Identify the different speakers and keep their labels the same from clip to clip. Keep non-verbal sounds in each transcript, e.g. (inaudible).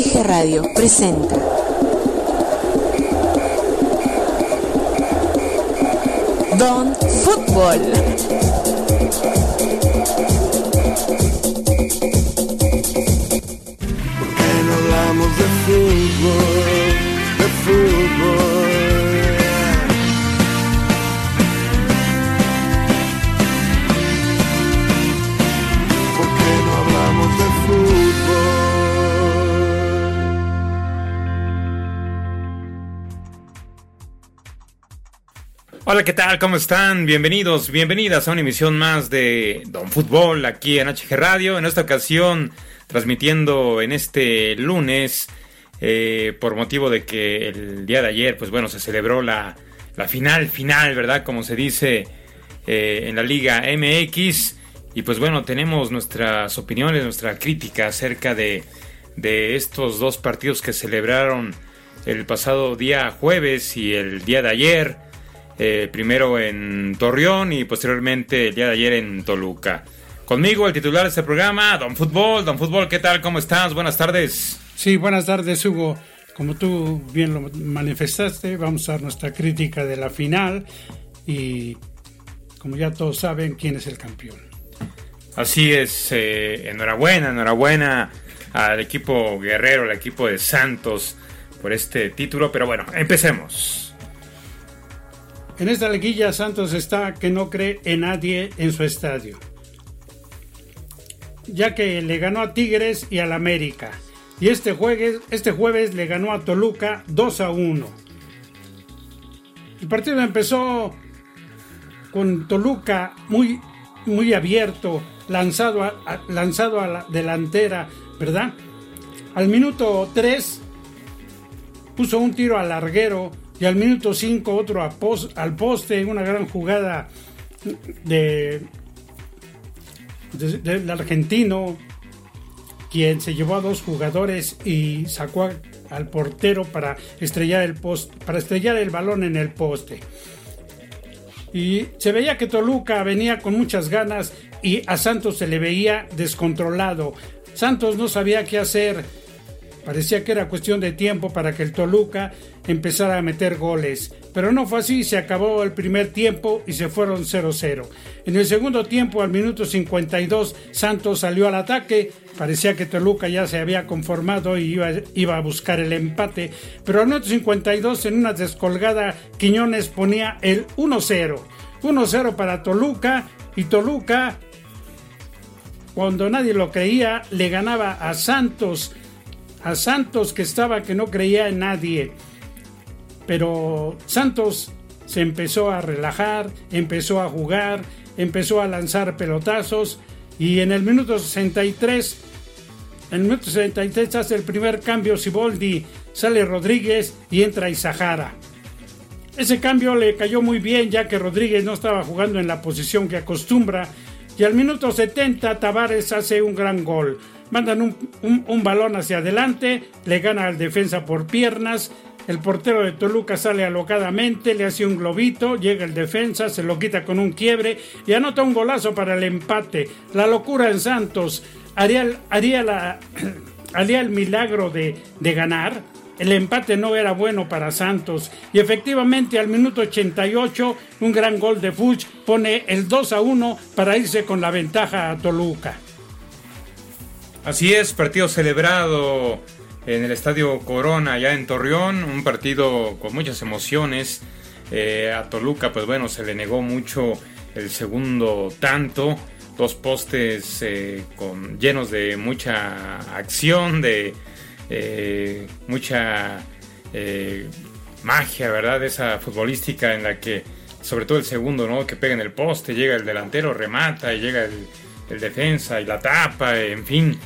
Speaker 1: HG Radio presenta Don Fútbol.
Speaker 2: ¿Por qué no hablamos de fútbol? De fútbol.
Speaker 3: Hola, ¿qué tal? ¿Cómo están? Bienvenidos, bienvenidas a una emisión más de Don Fútbol aquí en HG Radio. En esta ocasión, transmitiendo en este lunes, eh, por motivo de que el día de ayer, pues bueno, se celebró la, la final, final, ¿verdad? Como se dice eh, en la Liga MX. Y pues bueno, tenemos nuestras opiniones, nuestra crítica acerca de, de estos dos partidos que celebraron el pasado día jueves y el día de ayer. Eh, primero en Torreón y posteriormente el día de ayer en Toluca. Conmigo el titular de este programa, Don Fútbol. Don Fútbol, ¿qué tal? ¿Cómo estás? Buenas tardes.
Speaker 4: Sí, buenas tardes, Hugo. Como tú bien lo manifestaste, vamos a dar nuestra crítica de la final y como ya todos saben, quién es el campeón.
Speaker 3: Así es, eh, enhorabuena, enhorabuena al equipo guerrero, al equipo de Santos por este título. Pero bueno, empecemos.
Speaker 4: En esta liguilla Santos está que no cree en nadie en su estadio, ya que le ganó a Tigres y al América. Y este jueves, este jueves le ganó a Toluca 2 a 1. El partido empezó con Toluca muy, muy abierto, lanzado a, lanzado a la delantera, ¿verdad? Al minuto 3 puso un tiro al larguero y al minuto 5 otro al poste, una gran jugada de, de- del argentino, quien se llevó a dos jugadores y sacó al portero para estrellar el post, para estrellar el balón en el poste. Y se veía que Toluca venía con muchas ganas y a Santos se le veía descontrolado. Santos no sabía qué hacer. Parecía que era cuestión de tiempo para que el Toluca empezara a meter goles. Pero no fue así, se acabó el primer tiempo y se fueron 0-0. En el segundo tiempo, al minuto 52, Santos salió al ataque. Parecía que Toluca ya se había conformado y iba, iba a buscar el empate. Pero al minuto 52, en una descolgada, Quiñones ponía el 1-0. 1-0 para Toluca y Toluca cuando nadie lo creía, le ganaba a Santos, a Santos que estaba que no creía en nadie. Pero Santos se empezó a relajar, empezó a jugar, empezó a lanzar pelotazos y en el minuto 63, en el minuto 63 hace el primer cambio Siboldi, sale Rodríguez y entra Izahara. Ese cambio le cayó muy bien ya que Rodríguez no estaba jugando en la posición que acostumbra y al minuto 70 Tavares hace un gran gol. Mandan un- un balón hacia adelante, le gana al defensa por piernas, el portero de Toluca sale alocadamente, le hace un globito, llega el defensa, se lo quita con un quiebre y anota un golazo para el empate. La locura en Santos haría, haría, la, (clears throat) haría el milagro de, de ganar. El empate no era bueno para Santos y efectivamente al minuto 88 un gran gol de Fuchs pone el 2 a 1 para irse con la ventaja a Toluca.
Speaker 3: Así es, partido celebrado en el Estadio Corona, allá en Torreón, un partido con muchas emociones. Eh, a Toluca, pues bueno, se le negó mucho el segundo tanto, dos postes eh, con, llenos de mucha acción, de eh, mucha magia, ¿verdad? Esa futbolística en la que, sobre todo el segundo, ¿no? Que pega en el poste, llega el delantero, remata y llega el, el defensa y la tapa, en fin,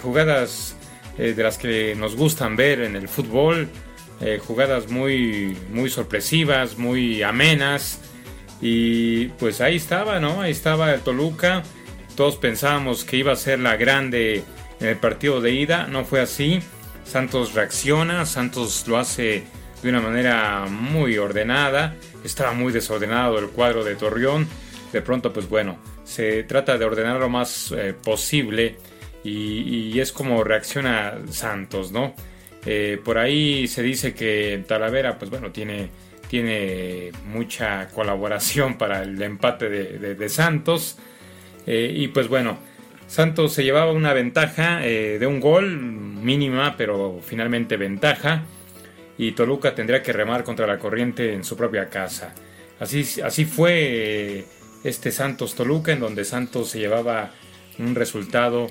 Speaker 3: jugadas eh, de las que nos gustan ver en el fútbol, eh, jugadas muy, muy sorpresivas, muy amenas. Y pues ahí estaba, ¿no? Ahí estaba el Toluca. Todos pensábamos que iba a ser la grande en el partido de ida. No fue así. Santos reacciona. Santos lo hace de una manera muy ordenada. Estaba muy desordenado el cuadro de Torreón. De pronto, pues bueno, se trata de ordenar lo más eh, posible y, es como reacciona Santos, ¿no? Eh, por ahí se dice que Talavera, pues bueno, tiene, tiene mucha colaboración (laughs) para el empate de, Santos. Eh, y pues bueno, Santos se llevaba una ventaja eh, de un gol, mínima, pero finalmente ventaja. Y Toluca tendría que remar contra la corriente en su propia casa. Así, así fue este Santos Toluca, en donde Santos se llevaba un resultado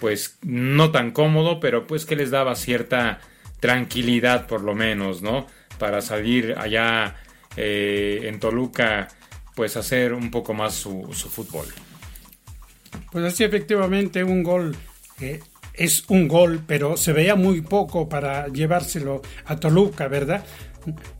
Speaker 3: pues no tan cómodo, pero pues que les daba cierta tranquilidad por lo menos, ¿no? Para salir allá eh, en Toluca, pues hacer un poco más su, fútbol.
Speaker 4: Pues así efectivamente un gol es un gol, pero se veía muy poco para llevárselo a Toluca, ¿verdad?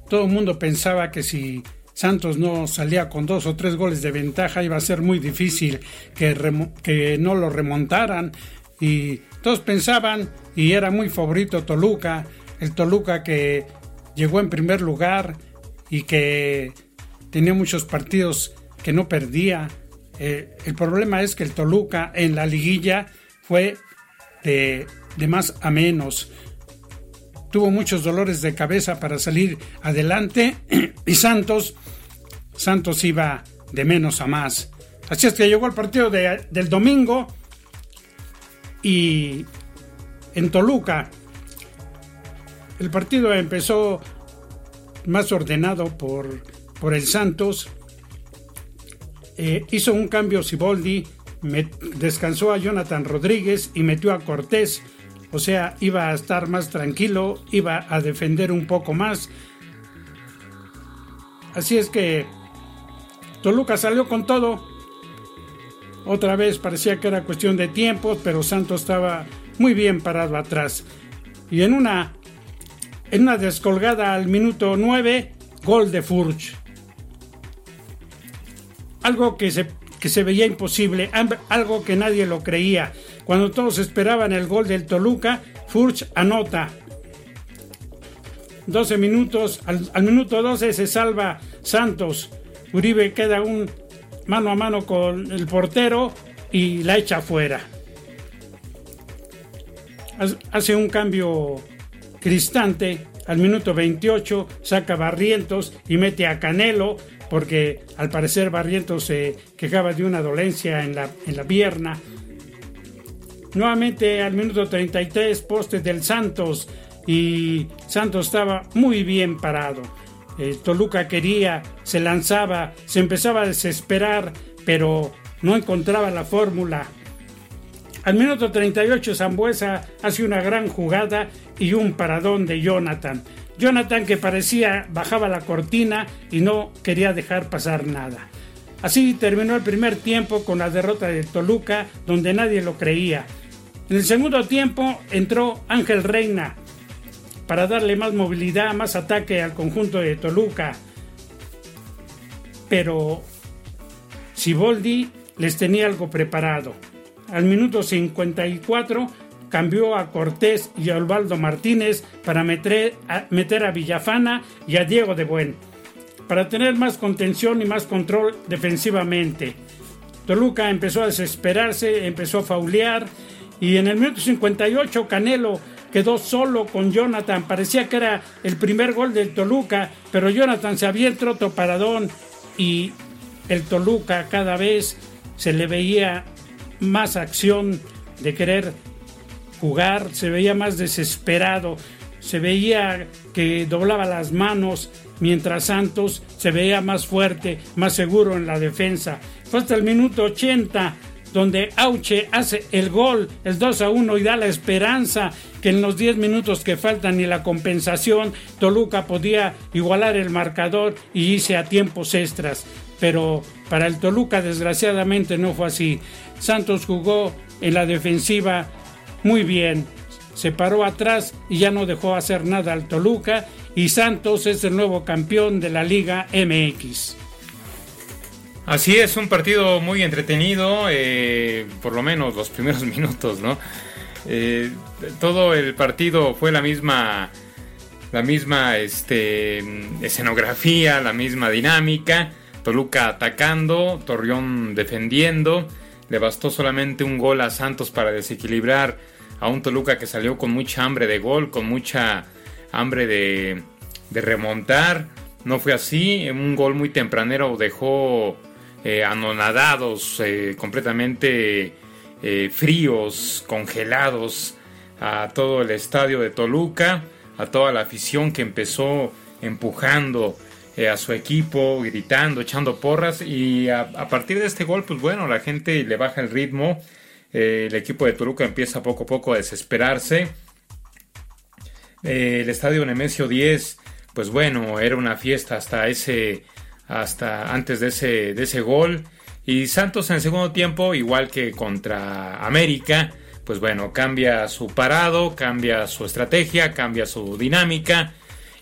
Speaker 4: Todo el mundo pensaba que si Santos no salía con dos o tres goles de ventaja iba a ser muy difícil que, que no lo remontaran y todos pensaban, y era muy favorito Toluca, el Toluca que llegó en primer lugar y que tenía muchos partidos que no perdía. Eh, el problema es que el Toluca en la liguilla fue de, de más a menos. Tuvo muchos dolores de cabeza para salir adelante (clears throat) y Santos, Santos iba de menos a más. Así es que llegó el partido del domingo y en Toluca el partido empezó más ordenado por, por el Santos. Eh, hizo un cambio Siboldi, descansó a Jonathan Rodríguez y metió a Cortés. O sea, iba a estar más tranquilo, iba a defender un poco más. Así es que Toluca salió con todo. Otra vez parecía que era cuestión de tiempo, pero Santos estaba muy bien parado atrás. Y en una, en una descolgada al minuto 9, gol de Furch. Algo que se, que se veía imposible, algo que nadie lo creía. Cuando todos esperaban el gol del Toluca, Furch anota. 12 minutos, al, al minuto 12 se salva Santos. Uribe queda un mano a mano con el portero y la echa fuera. Hace un cambio Cristante al minuto 28, saca Barrientos y mete a Canelo, porque al parecer Barrientos se quejaba de una dolencia en la, en la pierna. Nuevamente al minuto 33, poste del Santos y Santos estaba muy bien parado. Eh, Toluca quería, se lanzaba, se empezaba a desesperar, pero no encontraba la fórmula. Al minuto 38 Zambuesa hace una gran jugada y un paradón de Jonathan. Jonathan que parecía bajaba la cortina y no quería dejar pasar nada. Así terminó el primer tiempo con la derrota de Toluca donde nadie lo creía. En el segundo tiempo entró Ángel Reina, para darle más movilidad, más ataque al conjunto de Toluca. Pero Siboldi les tenía algo preparado. Al minuto 54 cambió a Cortés y a Osvaldo Martínez para meter a, meter a Villafana y a Diego de Buen, para tener más contención y más control defensivamente. Toluca empezó a desesperarse, empezó a faulear y en el minuto 58 Canelo quedó solo con Jonathan. Parecía que era el primer gol del Toluca, pero Jonathan se había entrado otro paradón y el Toluca cada vez se le veía más acción de querer jugar, se veía más desesperado, se veía que doblaba las manos, mientras Santos se veía más fuerte, más seguro en la defensa. Fue hasta el minuto 80 donde Auche hace el gol, el 2 a 1 y da la esperanza que en los 10 minutos que faltan y la compensación, Toluca podía igualar el marcador y irse a tiempos extras. Pero para el Toluca desgraciadamente no fue así. Santos jugó en la defensiva muy bien. Se paró atrás y ya no dejó hacer nada al Toluca y Santos es el nuevo campeón de la Liga MX.
Speaker 3: Así es, un partido muy entretenido, eh, por lo menos los primeros (laughs) minutos, ¿no? Eh, todo el partido fue la misma, la misma este, escenografía, la misma dinámica. Toluca atacando, Torreón defendiendo. Le bastó solamente un gol a Santos para desequilibrar a un Toluca que salió con mucha hambre de gol, con mucha hambre de, remontar. No fue así, un gol muy tempranero dejó eh, anonadados, eh, completamente eh, fríos, congelados a todo el estadio de Toluca, a toda la afición que empezó empujando a su equipo, gritando, echando porras y a, a, partir de este gol, pues bueno, la gente le baja el ritmo el equipo de Toluca empieza poco a poco a desesperarse. El estadio Nemesio 10, pues bueno, era una fiesta hasta ese, hasta antes de ese, de ese gol. Y Santos en el segundo tiempo, igual que contra América, pues bueno, cambia su parado, cambia su estrategia, cambia su dinámica.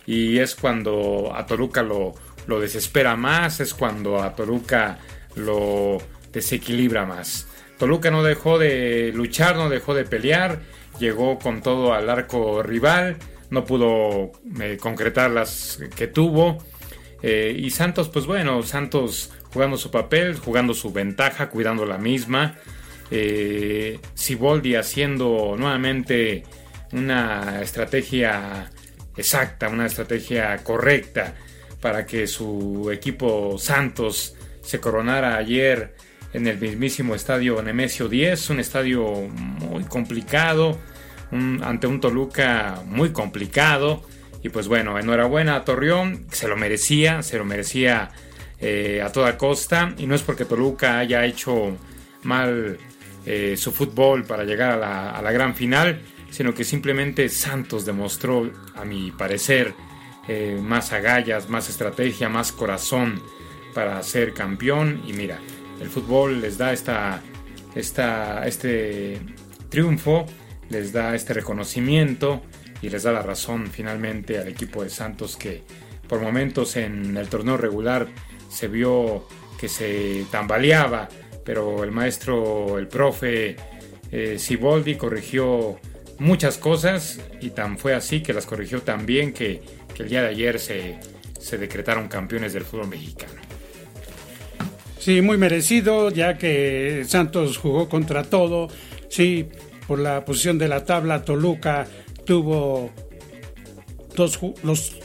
Speaker 3: Y es cuando a Toluca lo, lo desespera más, es cuando a Toluca lo desequilibra más. Toluca no dejó de luchar, no dejó de pelear, llegó con todo al arco rival, no pudo eh, concretar las que tuvo. Eh, y Santos, pues bueno, Santos jugando su papel, jugando su ventaja, cuidando la misma. Eh, Siboldi haciendo nuevamente una estrategia exacta, una estrategia correcta para que su equipo Santos se coronara ayer en el mismísimo estadio Nemesio 10, un estadio muy complicado, ante un Toluca muy complicado. Y pues bueno, enhorabuena a Torreón, se lo merecía, se lo merecía eh, a toda costa. Y no es porque Toluca haya hecho mal eh, su fútbol para llegar a la, gran final, sino que simplemente Santos demostró, a mi parecer, eh, más agallas, más estrategia, más corazón para ser campeón. Y mira, el fútbol les da esta, esta, este triunfo, les da este reconocimiento y les da la razón finalmente al equipo de Santos que por momentos en el torneo regular se vio que se tambaleaba, pero el maestro, el profe eh, Siboldi corrigió muchas cosas y tan fue así que las corrigió tan bien que, que el día de ayer se, se decretaron campeones del fútbol mexicano.
Speaker 4: Sí, muy merecido, ya que Santos jugó contra todo. Sí, por la posición de la tabla, Toluca tuvo dos, los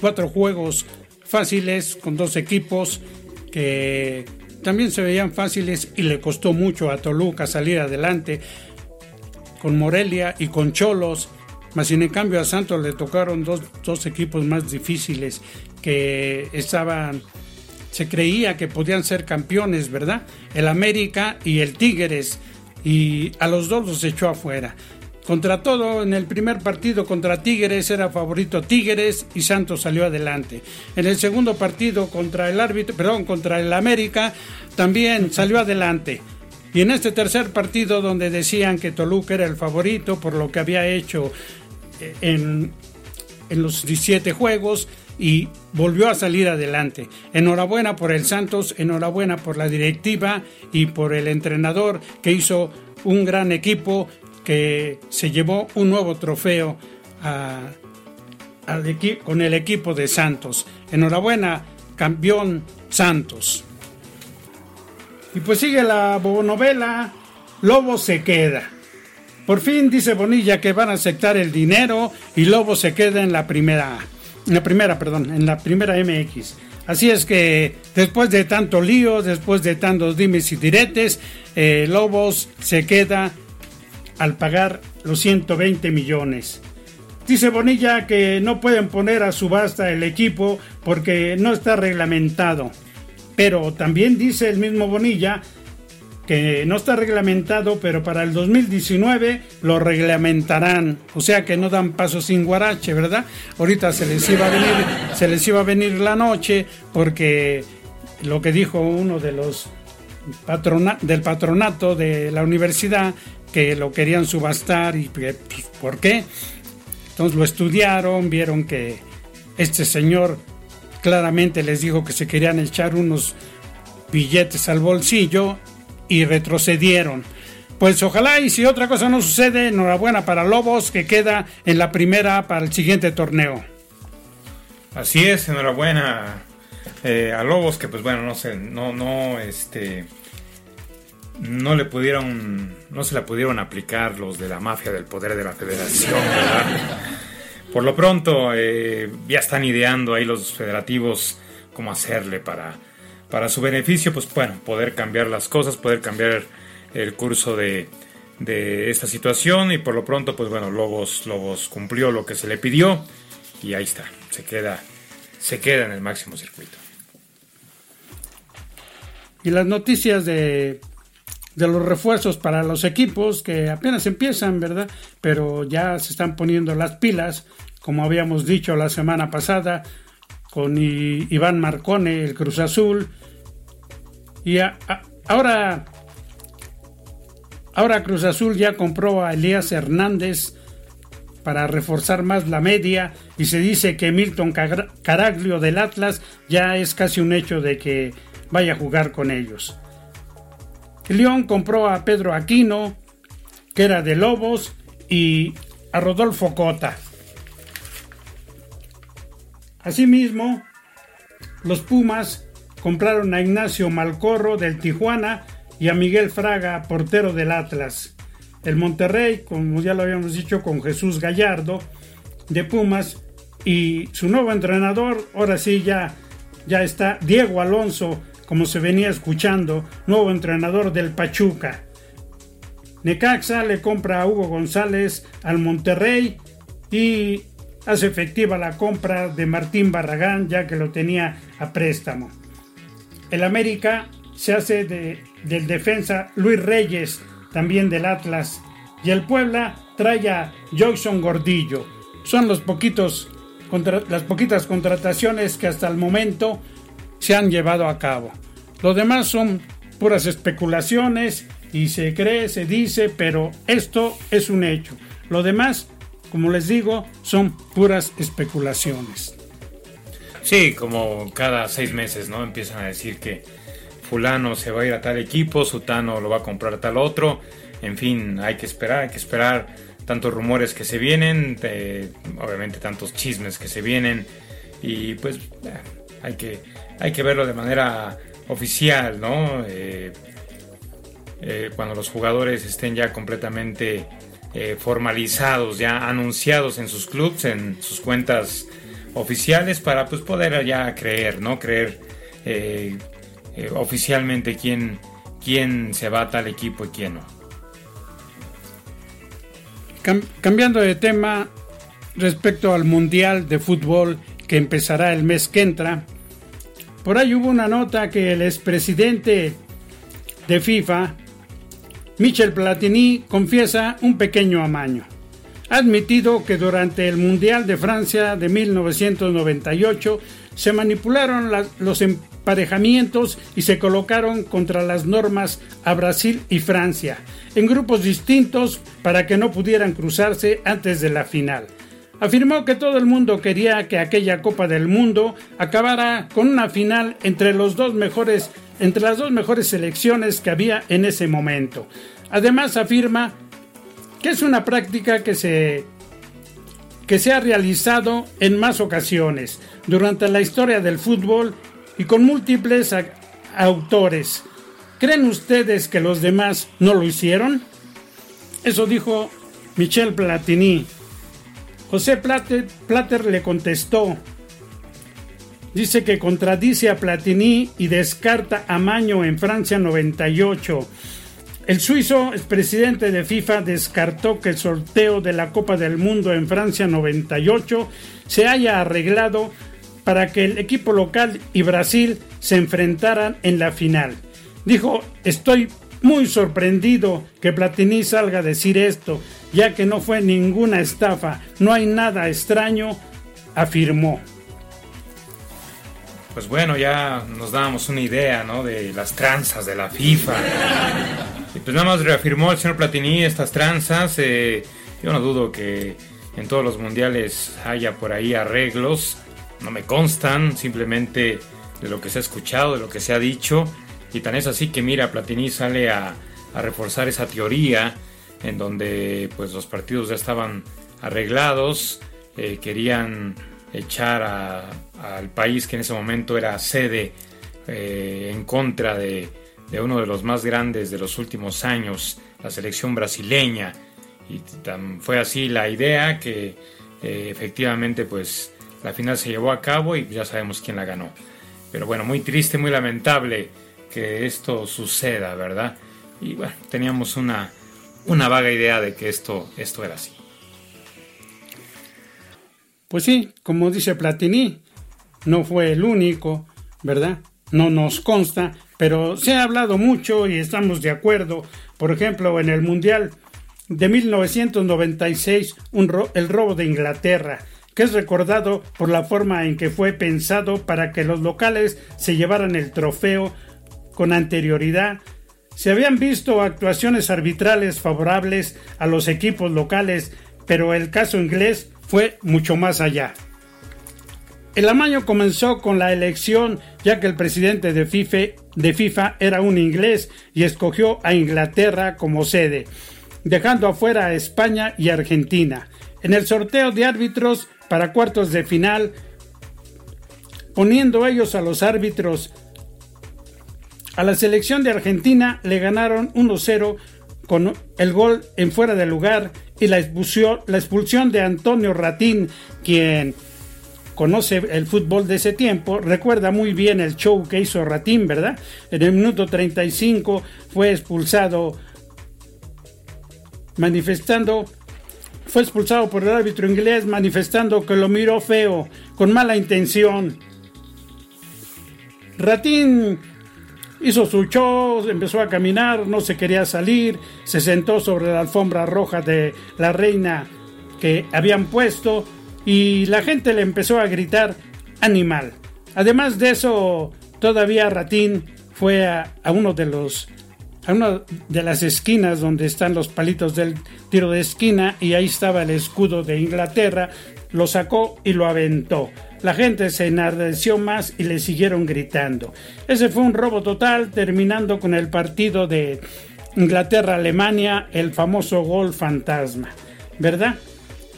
Speaker 4: cuatro juegos fáciles con dos equipos que también se veían fáciles y le costó mucho a Toluca salir adelante con Morelia y con Cholos. Mas sin en cambio a Santos le tocaron dos, dos equipos más difíciles que estaban se creía que podían ser campeones, ¿verdad? El América y el Tigres, y a los dos los echó afuera. Contra todo, en el primer partido contra Tigres era favorito Tigres y Santos salió adelante. En el segundo partido contra el árbitro, perdón, contra el América también salió adelante. Y en este tercer partido donde decían que Toluca era el favorito por lo que había hecho eh, en, en los 17 juegos, y volvió a salir adelante. Enhorabuena por el Santos, enhorabuena por la directiva y por el entrenador que hizo un gran equipo se llevó un nuevo trofeo con el equipo de Santos. Enhorabuena, campeón Santos. Y pues sigue la novela Lobo se queda. Por fin dice Bonilla que van a aceptar el dinero y Lobo se queda en la primera. En la primera, perdón, en la primera MX. Así es que después de tanto lío, después de tantos dimes y diretes, eh, Lobos se queda al pagar los 120 millones. Dice Bonilla que no pueden poner a subasta el equipo porque no está reglamentado. Pero también dice el mismo Bonilla que no está reglamentado, pero para el 2019 lo reglamentarán. O sea que no dan paso sin guarache, ¿verdad? Ahorita se les iba a venir, se les iba a venir la noche porque lo que dijo uno de los del patronato de la universidad que lo querían subastar y pues, ¿por qué? Entonces lo estudiaron, vieron que este señor claramente les dijo que se querían echar unos billetes al bolsillo y retrocedieron. Pues ojalá y si otra cosa no sucede, enhorabuena para Lobos que queda en la primera para el siguiente torneo.
Speaker 3: Así es, enhorabuena eh, a Lobos que pues bueno, no sé, no, no, este, no le pudieron, no se la pudieron aplicar los de la mafia del poder de la federación. Por lo pronto, eh, ya están ideando ahí los federativos cómo hacerle para, para su beneficio, pues bueno, poder cambiar las cosas, poder cambiar el curso de, de esta situación y por lo pronto, pues bueno, Lobos, Lobos cumplió lo que se le pidió y ahí está, se queda, se queda en el máximo circuito.
Speaker 4: Y las noticias de, de los refuerzos para los equipos que apenas empiezan, ¿verdad? Pero ya se están poniendo las pilas, como habíamos dicho la semana pasada, con Iván Marcone, el Cruz Azul. Y ahora, ahora Cruz Azul ya compró a Elías Hernández para reforzar más la media y se dice que Milton Caraglio del Atlas ya es casi un hecho de que vaya a jugar con ellos. León compró a Pedro Aquino, que era de Lobos, y a Rodolfo Cota. Asimismo, los Pumas compraron a Ignacio Malcorro del Tijuana y a Miguel Fraga, portero del Atlas. El Monterrey, como ya lo habíamos dicho, con Jesús Gallardo de Pumas y su nuevo entrenador, ahora sí ya, ya está Diego Alonso como se venía escuchando, nuevo entrenador del Pachuca. Necaxa le compra a Hugo González al Monterrey y hace efectiva la compra de Martín Barragán ya que lo tenía a préstamo. El América se hace de, del defensa Luis Reyes, también del Atlas, y el Puebla trae a Jason Gordillo. Son los poquitos, las poquitas contrataciones que hasta el momento se han llevado a cabo. Lo demás son puras especulaciones y se cree, se dice, pero esto es un hecho. Lo demás, como les digo, son puras especulaciones.
Speaker 3: Sí, como cada seis meses, ¿no? Empiezan a decir que fulano se va a ir a tal equipo, sutano lo va a comprar a tal otro. En fin, hay que esperar, hay que esperar tantos rumores que se vienen, obviamente tantos chismes que se vienen y pues eh, hay que hay que verlo de manera oficial, ¿no? Eh, eh, cuando los jugadores estén ya completamente eh, formalizados, ya anunciados en sus clubes, en sus cuentas oficiales, para pues poder ya creer, ¿no? Creer oficialmente quién, quién se va a tal equipo y quién no.
Speaker 4: cambiando de tema respecto al Mundial de Fútbol que empezará el mes que entra, por ahí hubo una nota que el expresidente de FIFA, Michel Platini, confiesa un pequeño amaño. Ha admitido que durante el Mundial de Francia de 1998 se manipularon los emparejamientos y se colocaron contra las normas a Brasil y Francia, en grupos distintos para que no pudieran cruzarse antes de la final afirmó que todo el mundo quería que aquella Copa del Mundo acabara con una final entre las dos mejores selecciones que había en ese momento. Además afirma que es una práctica que se que se ha realizado en más ocasiones durante la historia del fútbol y con múltiples autores. ¿Creen ustedes que los demás no lo hicieron? Eso dijo Michel Platini, José Plater, le contestó, dice que contradice a Platini y descarta a Maño en Francia 98. El suizo expresidente de FIFA descartó que el sorteo de la Copa del Mundo en Francia 98 se haya arreglado para que el equipo local y Brasil se enfrentaran en la final. Dijo, estoy muy sorprendido que Platini salga a decir esto, ya que no fue ninguna estafa, no hay nada extraño, afirmó.
Speaker 3: Pues bueno, ya nos dábamos una idea, ¿no? De las tranzas de la FIFA. Y pues nada más reafirmó el señor Platini estas tranzas. Eh, yo no dudo que en todos los mundiales haya por ahí arreglos. No me constan, simplemente de lo que se ha escuchado, de lo que se ha dicho. Y tan es así que mira, Platini sale a, reforzar esa teoría en donde pues los partidos ya estaban arreglados, eh, querían echar al país que en ese momento era sede eh, en contra de, de uno de los más grandes de los últimos años, la selección brasileña. Y fue así la idea que eh, efectivamente pues la final se llevó a cabo y ya sabemos quién la ganó. Pero bueno, muy triste, muy lamentable que esto suceda, ¿verdad? Y bueno, teníamos una, una vaga idea de que esto, esto era así.
Speaker 4: Pues sí, como dice Platini, no fue el único, ¿verdad? No nos consta, pero se ha hablado mucho y estamos de acuerdo. Por ejemplo, en el Mundial de 1996, el robo de Inglaterra, que es recordado por la forma en que fue pensado para que los locales se llevaran el trofeo con anterioridad. Se habían visto actuaciones arbitrales favorables a los equipos locales, pero el caso inglés fue mucho más allá. El amaño comenzó con la elección, ya que el presidente de FIFA, era un inglés y escogió a Inglaterra como sede, dejando afuera a España y Argentina. En el sorteo de árbitros para cuartos de final, poniendo ellos a los árbitros. A la selección de Argentina le ganaron 1-0 con el gol en fuera de lugar y la expulsión, de Antonio Ratín, quien conoce el fútbol de ese tiempo, recuerda muy bien el show que hizo Ratín, ¿verdad? En el minuto 35 fue expulsado manifestando fue expulsado por el árbitro inglés manifestando que lo miró feo, con mala intención. Ratín hizo su show, empezó a caminar, no se quería salir, se sentó sobre la alfombra roja de la reina que habían puesto y la gente le empezó a gritar animal. Además de eso, todavía Ratín fue a, uno de los a una de las esquinas donde están los palitos del tiro de esquina y ahí estaba el escudo de Inglaterra, lo sacó y lo aventó. La gente se enardeció más y le siguieron gritando. Ese fue un robo total, terminando con el partido de Inglaterra-Alemania, el famoso gol fantasma, ¿verdad?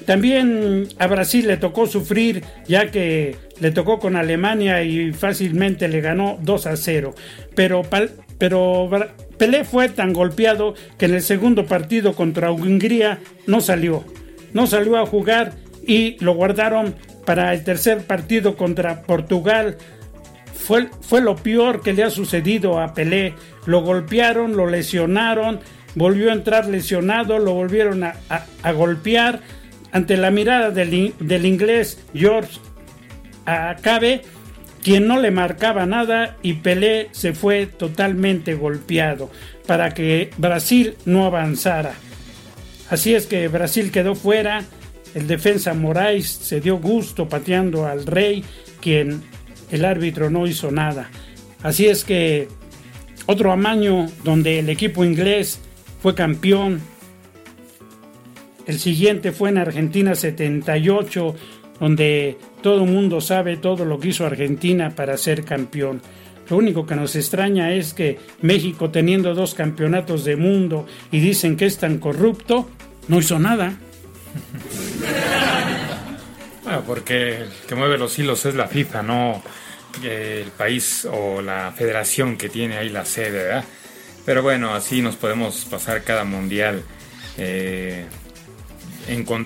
Speaker 4: También a Brasil le tocó sufrir ya que le tocó con Alemania y fácilmente le ganó 2 a 0. Pero, pero Pelé fue tan golpeado que en el segundo partido contra Hungría no salió. No salió a jugar y lo guardaron para el tercer partido contra Portugal. Fue, fue lo peor que le ha sucedido a Pelé. Lo golpearon, lo lesionaron, volvió a entrar lesionado, lo volvieron a, golpear. Ante la mirada del, del inglés George Acabe, quien no le marcaba nada y Pelé se fue totalmente golpeado para que Brasil no avanzara. Así es que Brasil quedó fuera, el defensa Moraes se dio gusto pateando al rey, quien el árbitro no hizo nada. Así es que otro amaño donde el equipo inglés fue campeón. El siguiente fue en Argentina 78, donde todo el mundo sabe todo lo que hizo Argentina para ser campeón. Lo único que nos extraña es que México, teniendo dos campeonatos de mundo y dicen que es tan corrupto, no hizo nada. (laughs)
Speaker 3: Porque el que mueve los hilos es la FIFA, no el país o la federación que tiene ahí la sede, ¿verdad? Pero bueno, así nos podemos pasar cada mundial. Eh,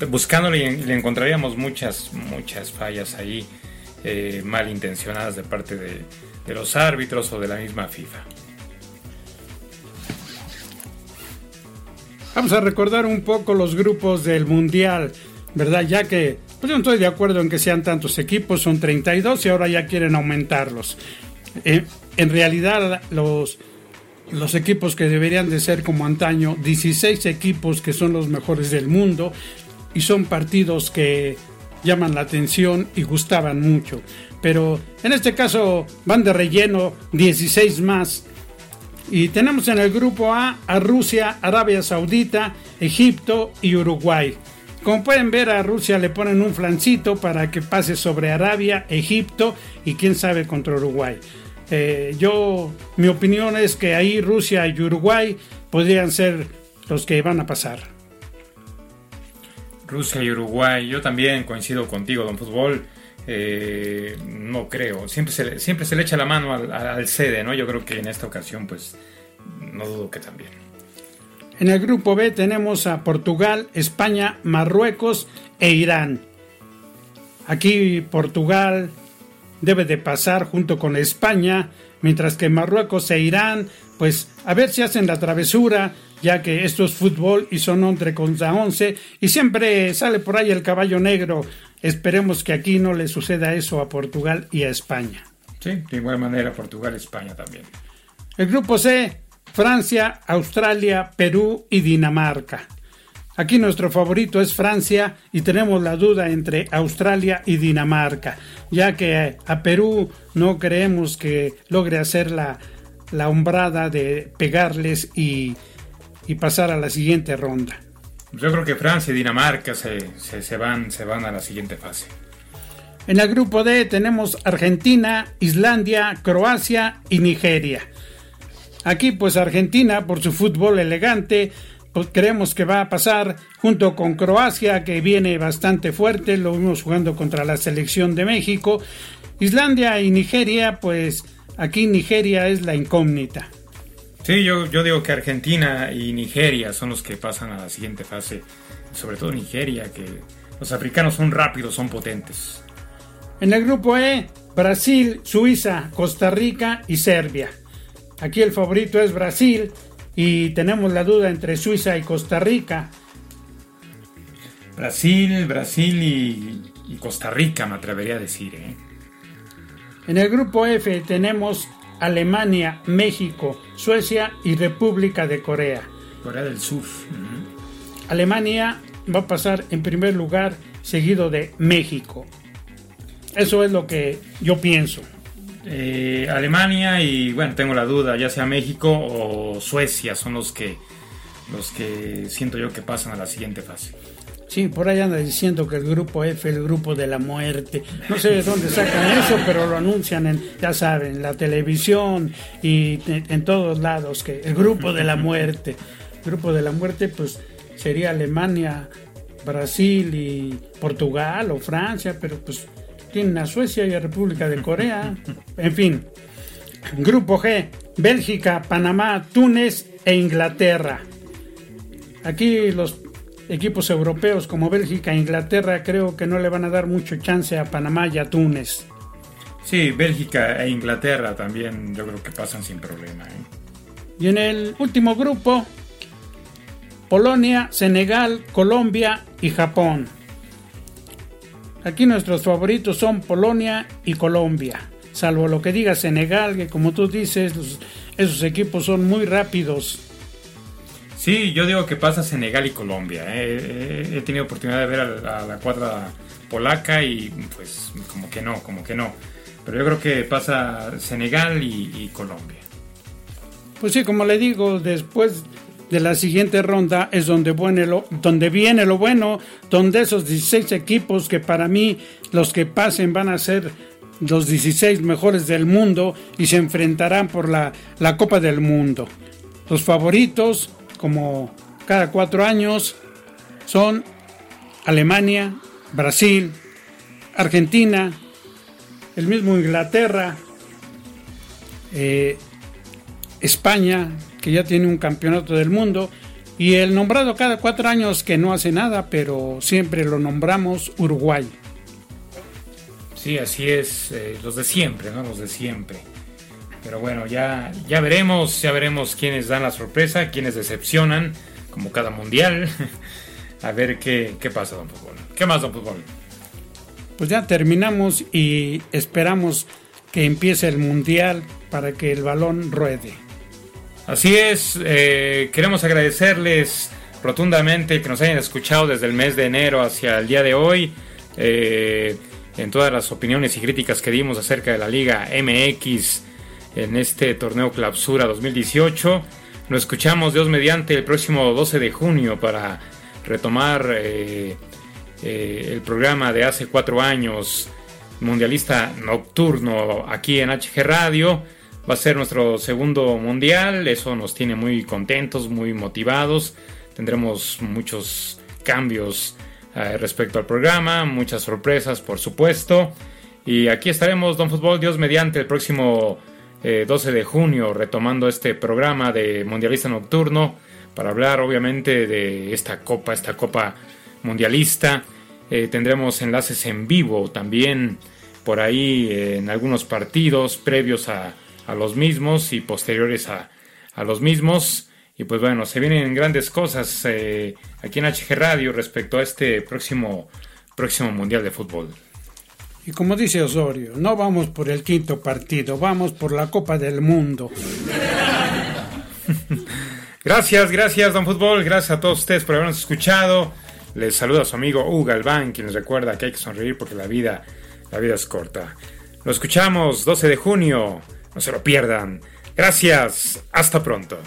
Speaker 3: buscándole le encontraríamos muchas, muchas fallas ahí eh, malintencionadas de parte de los árbitros o de la misma FIFA.
Speaker 4: Vamos a recordar un poco los grupos del Mundial, ¿verdad? Ya que pues yo no estoy de acuerdo en que sean tantos equipos, son 32 y ahora ya quieren aumentarlos. Eh, en realidad los, los equipos que deberían de ser como antaño, 16 equipos que son los mejores del mundo y son partidos que llaman la atención y gustaban mucho. Pero en este caso van de relleno 16 más. Y tenemos en el grupo A a Rusia, Arabia Saudita, Egipto y Uruguay. Como pueden ver a Rusia le ponen un flancito para que pase sobre Arabia, Egipto y quién sabe contra Uruguay. Eh, yo, mi opinión es que ahí Rusia y Uruguay podrían ser los que van a pasar.
Speaker 3: Rusia y Uruguay, yo también coincido contigo, don Fútbol. Eh, no creo, siempre se, le, siempre se le echa la mano al, al, sede, ¿no? Yo creo que en esta ocasión, pues no dudo que también.
Speaker 4: En el grupo B tenemos a Portugal, España, Marruecos e Irán. Aquí Portugal debe de pasar junto con España, mientras que Marruecos e Irán, pues a ver si hacen la travesura, ya que esto es fútbol y son 11 contra 11 y siempre sale por ahí el caballo negro. Esperemos que aquí no le suceda eso a Portugal y a España.
Speaker 3: Sí, de igual manera Portugal y España también.
Speaker 4: El grupo C, Francia, Australia, Perú y Dinamarca. Aquí nuestro favorito es Francia y tenemos la duda entre Australia y Dinamarca, ya que a Perú no creemos que logre hacer la, la hombrada de pegarles y, y, pasar a la siguiente ronda.
Speaker 3: Yo creo que Francia y Dinamarca se, se, se, van, se van a la siguiente fase.
Speaker 4: En el grupo D tenemos Argentina, Islandia, Croacia y Nigeria. Aquí pues Argentina por su fútbol elegante pues creemos que va a pasar junto con Croacia, que viene bastante fuerte, lo vimos jugando contra la selección de México. Islandia y Nigeria, pues aquí Nigeria es la incógnita.
Speaker 3: Sí, yo, yo digo que Argentina y Nigeria son los que pasan a la siguiente fase, sobre todo Nigeria, que los africanos son rápidos, son potentes.
Speaker 4: En el grupo E, Brasil, Suiza, Costa Rica y Serbia. Aquí el favorito es Brasil, y tenemos la duda entre Suiza y Costa Rica.
Speaker 3: Brasil, Brasil y, y Costa Rica, me atrevería a decir. ¿eh?
Speaker 4: En el grupo F tenemos Alemania, México, Suecia y República de Corea.
Speaker 3: Corea del Sur. Uh -huh.
Speaker 4: Alemania va a pasar en primer lugar, seguido de México. Eso es lo que yo pienso.
Speaker 3: Eh, Alemania y bueno, tengo la duda, ya sea México o Suecia son los que los que siento yo que pasan a la siguiente fase.
Speaker 4: Sí, por ahí anda diciendo que el grupo F el grupo de la muerte. No sé de dónde sacan eso, pero lo anuncian en, ya saben, la televisión y en, en todos lados, que el grupo de la muerte. El grupo de la muerte, pues sería Alemania, Brasil y Portugal o Francia, pero pues tienen a Suecia y a República de Corea. En fin. Grupo G, Bélgica, Panamá, Túnez e Inglaterra. Aquí los equipos europeos como Bélgica e Inglaterra creo que no le van a dar mucho chance a Panamá y a Túnez.
Speaker 3: Sí, Bélgica e Inglaterra también yo creo que pasan sin problema. ¿eh?
Speaker 4: Y en el último grupo, Polonia, Senegal, Colombia y Japón. Aquí nuestros favoritos son Polonia y Colombia, salvo lo que diga Senegal, que como tú dices, los, esos equipos son muy rápidos.
Speaker 3: Sí, yo digo que pasa Senegal y Colombia. ¿eh? He tenido oportunidad de ver a la, a la cuadra polaca y pues como que no, como que no. Pero yo creo que pasa Senegal y, y Colombia.
Speaker 4: Pues sí, como le digo, después de la siguiente ronda es donde, viene lo, donde viene lo bueno, donde esos 16 equipos que para mí los que pasen van a ser los 16 mejores del mundo y se enfrentarán por la, la Copa del Mundo. Los favoritos, como cada cuatro años, son Alemania, Brasil, Argentina, el mismo Inglaterra, eh, España, que ya tiene un campeonato del mundo, y el nombrado cada cuatro años que no hace nada, pero siempre lo nombramos Uruguay.
Speaker 3: Sí, así es, eh, los de siempre, ¿no? Los de siempre. Pero bueno, ya, ya veremos, ya veremos quiénes dan la sorpresa, quiénes decepcionan, como cada mundial. (laughs) A ver qué, qué pasa, don Fútbol. ¿Qué más, don Fútbol?
Speaker 4: Pues ya terminamos y esperamos que empiece el mundial para que el balón ruede.
Speaker 3: Así es, eh, queremos agradecerles rotundamente que nos hayan escuchado desde el mes de enero hacia el día de hoy. Eh, en todas las opiniones y críticas que dimos acerca de la Liga MX en este torneo Clausura 2018. Nos escuchamos Dios mediante el próximo 12 de junio para retomar eh, el programa de hace cuatro años, Mundialista Nocturno, aquí en HG Radio. Va a ser nuestro segundo mundial, eso nos tiene muy contentos, muy motivados. Tendremos muchos cambios eh, respecto al programa, muchas sorpresas, por supuesto. Y aquí estaremos, Don Fútbol, Dios mediante, el próximo 12 de junio, retomando este programa de Mundialista Nocturno para hablar obviamente de esta copa, esta copa mundialista. Eh, tendremos enlaces en vivo también por ahí eh, en algunos partidos previos a, los mismos y posteriores a, los mismos. Y pues bueno, se vienen grandes cosas eh, aquí en HG Radio respecto a este próximo, próximo Mundial de Fútbol.
Speaker 4: Y como dice Osorio, no vamos por el quinto partido, vamos por la Copa del Mundo. (laughs)
Speaker 3: Gracias, gracias, Don Fútbol. Gracias a todos ustedes por habernos escuchado. Les saluda a su amigo Hugo Galván, quien les recuerda que hay que sonreír porque la vida, la vida es corta. Lo escuchamos 12 de junio. No se lo pierdan. Gracias, hasta pronto.